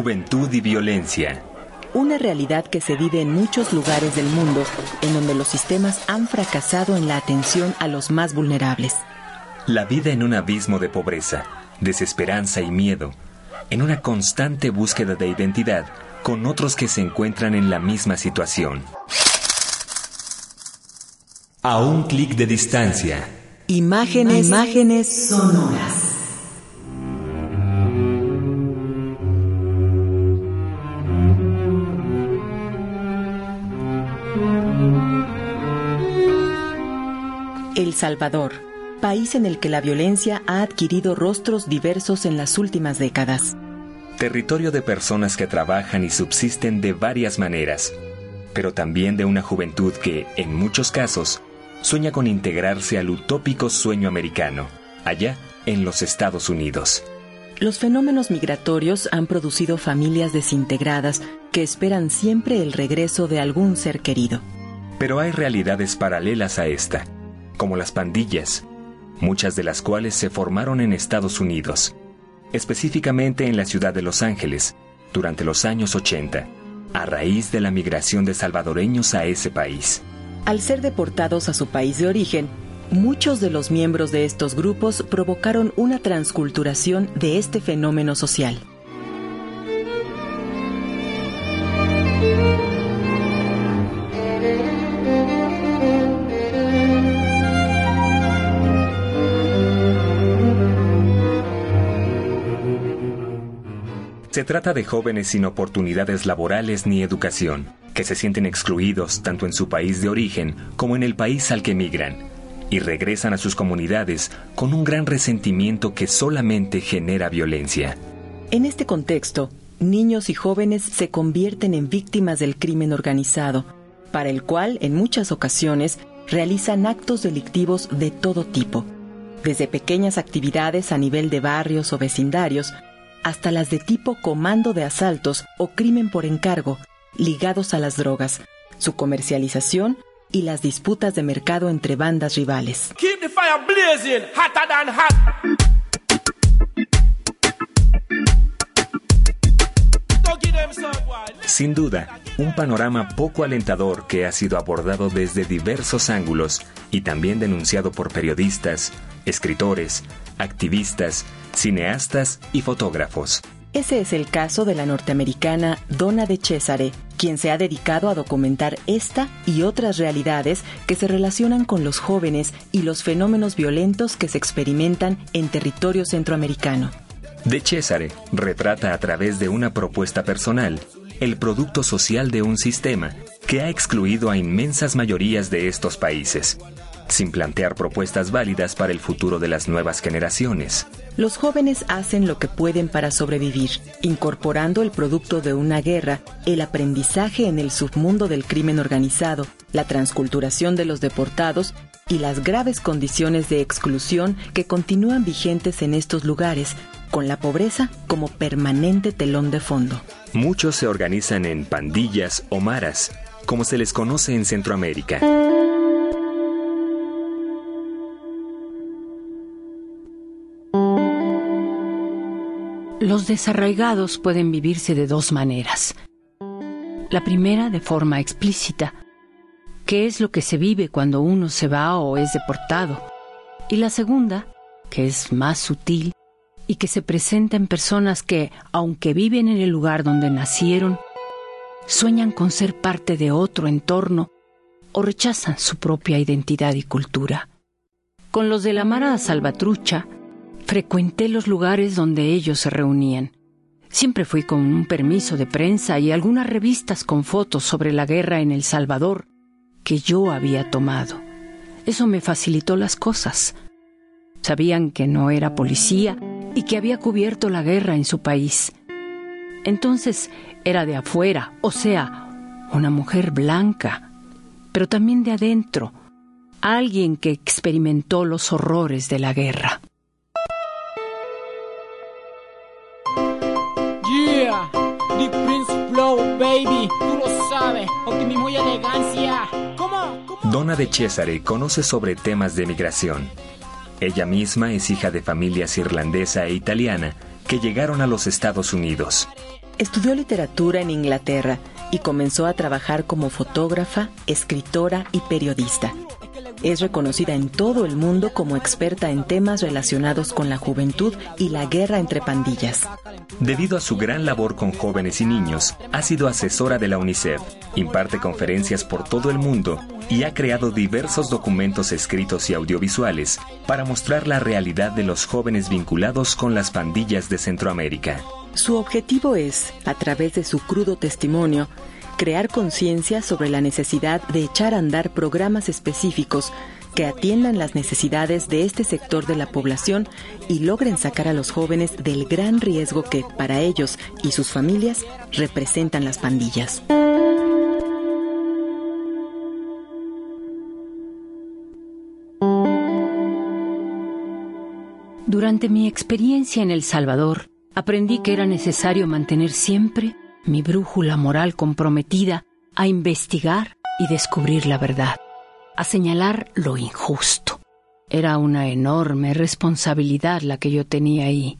Juventud y violencia. Una realidad que se vive en muchos lugares del mundo en donde los sistemas han fracasado en la atención a los más vulnerables. La vida en un abismo de pobreza, desesperanza y miedo, en una constante búsqueda de identidad con otros que se encuentran en la misma situación. A un clic de distancia. Imágenes, imágenes sonoras. Salvador, país en el que la violencia ha adquirido rostros diversos en las últimas décadas. Territorio de personas que trabajan y subsisten de varias maneras, pero también de una juventud que, en muchos casos, sueña con integrarse al utópico sueño americano, allá en los Estados Unidos. Los fenómenos migratorios han producido familias desintegradas que esperan siempre el regreso de algún ser querido. Pero hay realidades paralelas a esta como las pandillas, muchas de las cuales se formaron en Estados Unidos, específicamente en la ciudad de Los Ángeles, durante los años 80, a raíz de la migración de salvadoreños a ese país. Al ser deportados a su país de origen, muchos de los miembros de estos grupos provocaron una transculturación de este fenómeno social. Se trata de jóvenes sin oportunidades laborales ni educación, que se sienten excluidos tanto en su país de origen como en el país al que migran, y regresan a sus comunidades con un gran resentimiento que solamente genera violencia. En este contexto, niños y jóvenes se convierten en víctimas del crimen organizado, para el cual en muchas ocasiones realizan actos delictivos de todo tipo, desde pequeñas actividades a nivel de barrios o vecindarios, hasta las de tipo comando de asaltos o crimen por encargo, ligados a las drogas, su comercialización y las disputas de mercado entre bandas rivales. Sin duda, un panorama poco alentador que ha sido abordado desde diversos ángulos y también denunciado por periodistas, escritores, activistas, cineastas y fotógrafos. Ese es el caso de la norteamericana Donna de Cesare, quien se ha dedicado a documentar esta y otras realidades que se relacionan con los jóvenes y los fenómenos violentos que se experimentan en territorio centroamericano. De Cesare retrata a través de una propuesta personal el producto social de un sistema que ha excluido a inmensas mayorías de estos países, sin plantear propuestas válidas para el futuro de las nuevas generaciones. Los jóvenes hacen lo que pueden para sobrevivir, incorporando el producto de una guerra, el aprendizaje en el submundo del crimen organizado, la transculturación de los deportados y las graves condiciones de exclusión que continúan vigentes en estos lugares, con la pobreza como permanente telón de fondo. Muchos se organizan en pandillas o maras, como se les conoce en Centroamérica. Los desarraigados pueden vivirse de dos maneras. La primera de forma explícita, que es lo que se vive cuando uno se va o es deportado. Y la segunda, que es más sutil y que se presenta en personas que, aunque viven en el lugar donde nacieron, sueñan con ser parte de otro entorno o rechazan su propia identidad y cultura. Con los de la Mara Salvatrucha, Frecuenté los lugares donde ellos se reunían. Siempre fui con un permiso de prensa y algunas revistas con fotos sobre la guerra en El Salvador que yo había tomado. Eso me facilitó las cosas. Sabían que no era policía y que había cubierto la guerra en su país. Entonces era de afuera, o sea, una mujer blanca, pero también de adentro, alguien que experimentó los horrores de la guerra. Baby, tú lo sabes, optimismo y elegancia. ¿Cómo? Donna de Cesare conoce sobre temas de migración. Ella misma es hija de familias irlandesa e italiana que llegaron a los Estados Unidos. Estudió literatura en Inglaterra y comenzó a trabajar como fotógrafa, escritora y periodista. Es reconocida en todo el mundo como experta en temas relacionados con la juventud y la guerra entre pandillas. Debido a su gran labor con jóvenes y niños, ha sido asesora de la UNICEF, imparte conferencias por todo el mundo y ha creado diversos documentos escritos y audiovisuales para mostrar la realidad de los jóvenes vinculados con las pandillas de Centroamérica. Su objetivo es, a través de su crudo testimonio, crear conciencia sobre la necesidad de echar a andar programas específicos que atiendan las necesidades de este sector de la población y logren sacar a los jóvenes del gran riesgo que, para ellos y sus familias, representan las pandillas. Durante mi experiencia en El Salvador, aprendí que era necesario mantener siempre mi brújula moral comprometida a investigar y descubrir la verdad, a señalar lo injusto. Era una enorme responsabilidad la que yo tenía ahí.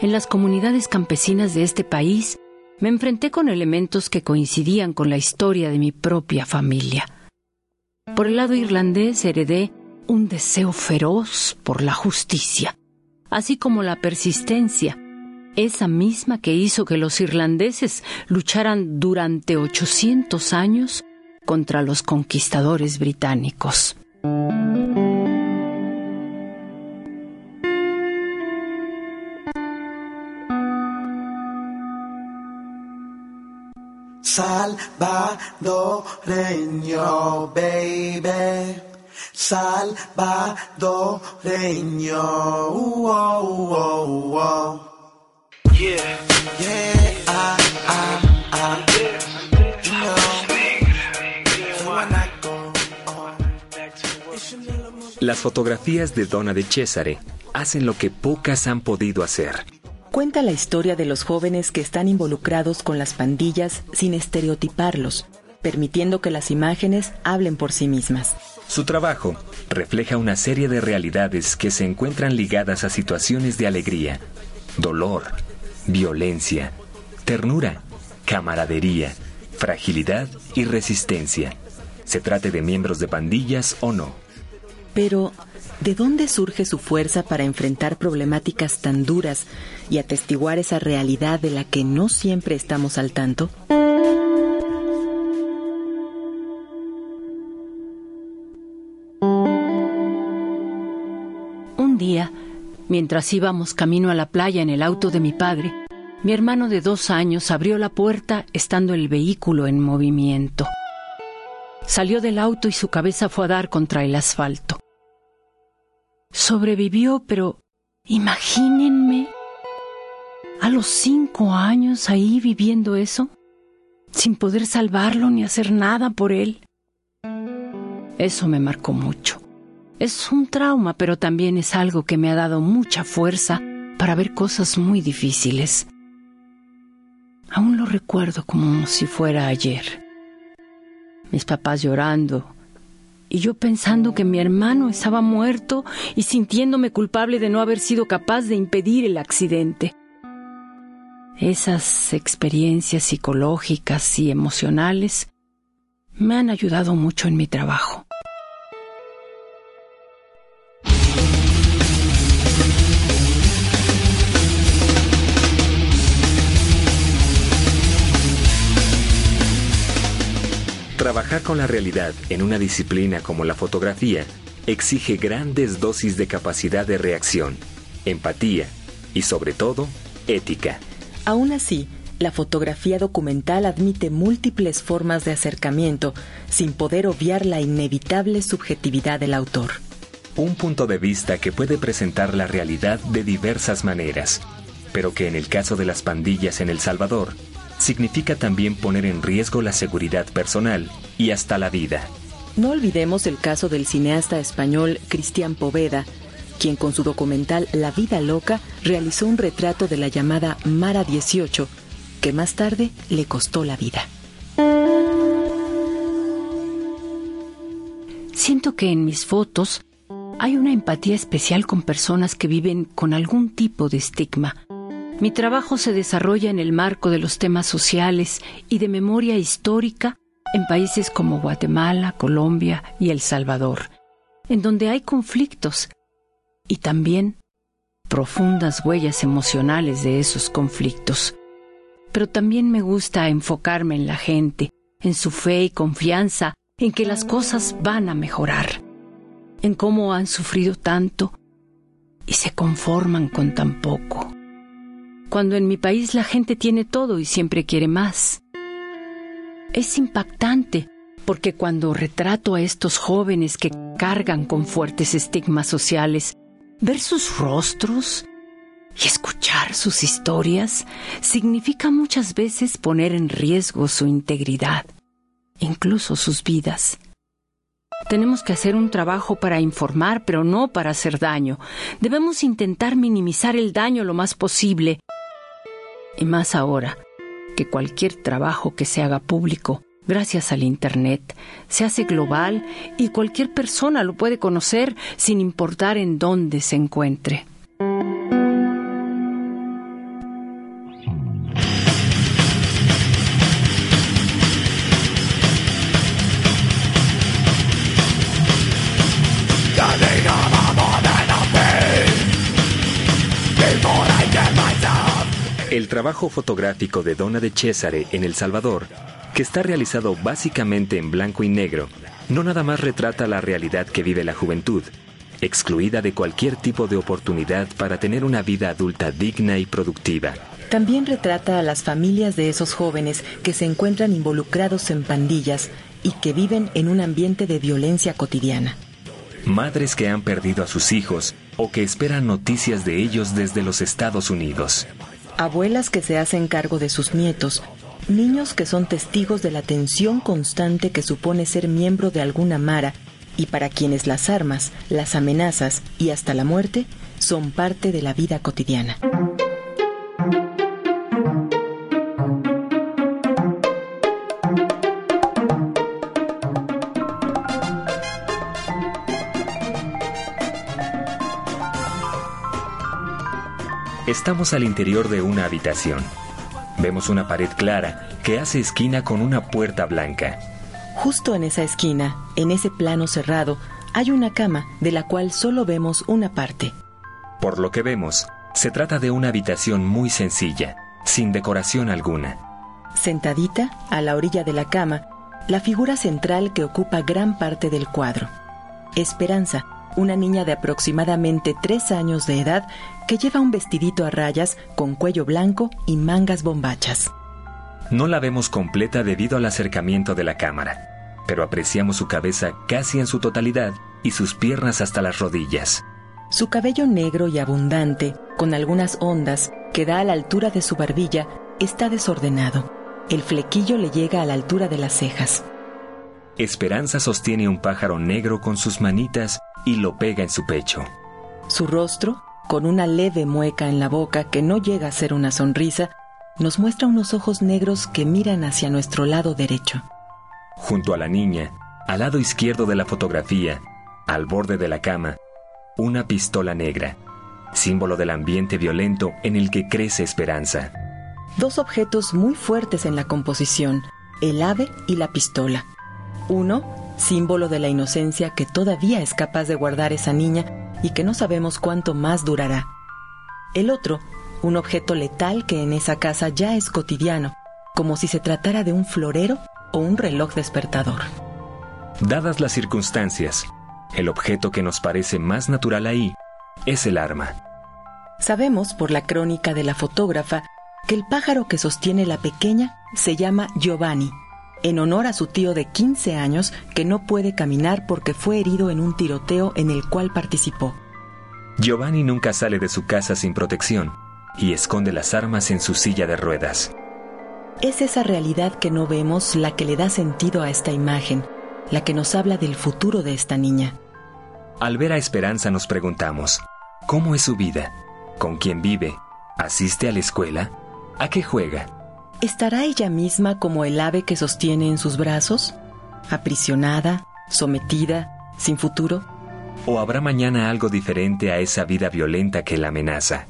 En las comunidades campesinas de este país me enfrenté con elementos que coincidían con la historia de mi propia familia. Por el lado irlandés heredé un deseo feroz por la justicia, así como la persistencia esa misma que hizo que los irlandeses lucharan durante 800 años contra los conquistadores británicos. Salvadoreño, baby. Salvadoreño. Uh, las fotografías de Donna de Cesare hacen lo que pocas han podido hacer. Cuenta la historia de los jóvenes que están involucrados con las pandillas sin estereotiparlos, permitiendo que las imágenes hablen por sí mismas. Su trabajo refleja una serie de realidades que se encuentran ligadas a situaciones de alegría, dolor, violencia, ternura, camaradería, fragilidad y resistencia. Se trate de miembros de pandillas o no. Pero, ¿de dónde surge su fuerza para enfrentar problemáticas tan duras y atestiguar esa realidad de la que no siempre estamos al tanto? Un día, Mientras íbamos camino a la playa en el auto de mi padre, mi hermano de dos años abrió la puerta estando el vehículo en movimiento. Salió del auto y su cabeza fue a dar contra el asfalto. Sobrevivió, pero imagínense a los cinco años ahí viviendo eso, sin poder salvarlo ni hacer nada por él. Eso me marcó mucho. Es un trauma, pero también es algo que me ha dado mucha fuerza para ver cosas muy difíciles. Aún lo recuerdo como si fuera ayer. Mis papás llorando y yo pensando que mi hermano estaba muerto y sintiéndome culpable de no haber sido capaz de impedir el accidente. Esas experiencias psicológicas y emocionales me han ayudado mucho en mi trabajo. Trabajar con la realidad en una disciplina como la fotografía exige grandes dosis de capacidad de reacción, empatía y sobre todo, ética. Aún así, la fotografía documental admite múltiples formas de acercamiento sin poder obviar la inevitable subjetividad del autor. Un punto de vista que puede presentar la realidad de diversas maneras, pero que en el caso de las pandillas en El Salvador significa también poner en riesgo la seguridad personal y hasta la vida. No olvidemos el caso del cineasta español Cristian Poveda, quien con su documental La vida loca realizó un retrato de la llamada Mara 18, que más tarde le costó la vida. Siento que en mis fotos hay una empatía especial con personas que viven con algún tipo de estigma Mi trabajo se desarrolla en el marco de los temas sociales y de memoria histórica en países como Guatemala, Colombia y El Salvador, en donde hay conflictos y también profundas huellas emocionales de esos conflictos. Pero también me gusta enfocarme en la gente, en su fe y confianza en que las cosas van a mejorar, en cómo han sufrido tanto y se conforman con tan poco cuando en mi país la gente tiene todo y siempre quiere más. Es impactante porque cuando retrato a estos jóvenes que cargan con fuertes estigmas sociales, ver sus rostros y escuchar sus historias significa muchas veces poner en riesgo su integridad, incluso sus vidas. Tenemos que hacer un trabajo para informar, pero no para hacer daño. Debemos intentar minimizar el daño lo más posible y más ahora que cualquier trabajo que se haga público gracias al Internet se hace global y cualquier persona lo puede conocer sin importar en dónde se encuentre. El trabajo fotográfico de Donna de Cesare en El Salvador, que está realizado básicamente en blanco y negro, no nada más retrata la realidad que vive la juventud, excluida de cualquier tipo de oportunidad para tener una vida adulta digna y productiva. También retrata a las familias de esos jóvenes que se encuentran involucrados en pandillas y que viven en un ambiente de violencia cotidiana. Madres que han perdido a sus hijos o que esperan noticias de ellos desde los Estados Unidos abuelas que se hacen cargo de sus nietos, niños que son testigos de la tensión constante que supone ser miembro de alguna mara y para quienes las armas, las amenazas y hasta la muerte son parte de la vida cotidiana. Estamos al interior de una habitación. Vemos una pared clara que hace esquina con una puerta blanca. Justo en esa esquina, en ese plano cerrado, hay una cama de la cual solo vemos una parte. Por lo que vemos, se trata de una habitación muy sencilla, sin decoración alguna. Sentadita, a la orilla de la cama, la figura central que ocupa gran parte del cuadro. Esperanza, una niña de aproximadamente tres años de edad que lleva un vestidito a rayas con cuello blanco y mangas bombachas. No la vemos completa debido al acercamiento de la cámara, pero apreciamos su cabeza casi en su totalidad y sus piernas hasta las rodillas. Su cabello negro y abundante, con algunas ondas, que da a la altura de su barbilla, está desordenado. El flequillo le llega a la altura de las cejas. Esperanza sostiene un pájaro negro con sus manitas y lo pega en su pecho. Su rostro, con una leve mueca en la boca que no llega a ser una sonrisa, nos muestra unos ojos negros que miran hacia nuestro lado derecho. Junto a la niña, al lado izquierdo de la fotografía, al borde de la cama, una pistola negra, símbolo del ambiente violento en el que crece esperanza. Dos objetos muy fuertes en la composición, el ave y la pistola. Uno, símbolo de la inocencia que todavía es capaz de guardar esa niña y que no sabemos cuánto más durará. El otro, un objeto letal que en esa casa ya es cotidiano, como si se tratara de un florero o un reloj despertador. Dadas las circunstancias, el objeto que nos parece más natural ahí es el arma. Sabemos por la crónica de la fotógrafa que el pájaro que sostiene la pequeña se llama Giovanni en honor a su tío de 15 años que no puede caminar porque fue herido en un tiroteo en el cual participó. Giovanni nunca sale de su casa sin protección y esconde las armas en su silla de ruedas. Es esa realidad que no vemos la que le da sentido a esta imagen, la que nos habla del futuro de esta niña. Al ver a Esperanza nos preguntamos, ¿cómo es su vida? ¿Con quién vive? ¿Asiste a la escuela? ¿A qué juega? ¿Estará ella misma como el ave que sostiene en sus brazos? ¿Aprisionada, sometida, sin futuro? ¿O habrá mañana algo diferente a esa vida violenta que la amenaza?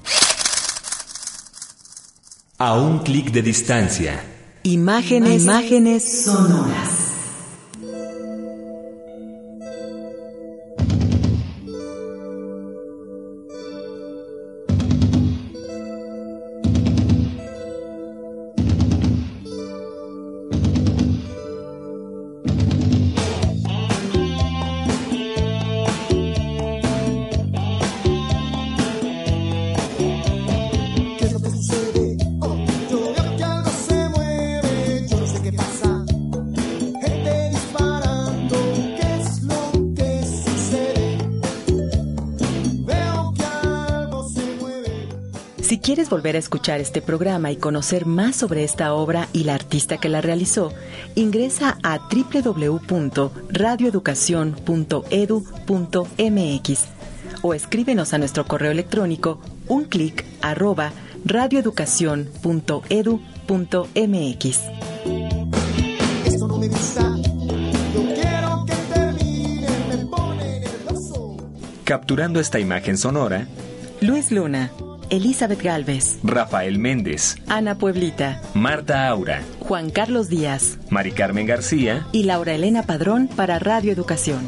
A un clic de distancia. Imágenes, imágenes sonoras. Si quieres volver a escuchar este programa y conocer más sobre esta obra y la artista que la realizó, ingresa a www.radioeducacion.edu.mx o escríbenos a nuestro correo electrónico un clic arroba radioeducacion.edu.mx. Capturando esta imagen sonora, Luis Luna, Elizabeth Galvez, Rafael Méndez, Ana Pueblita, Marta Aura, Juan Carlos Díaz. Mari Carmen García, y Laura Elena Padrón para Radio Educación.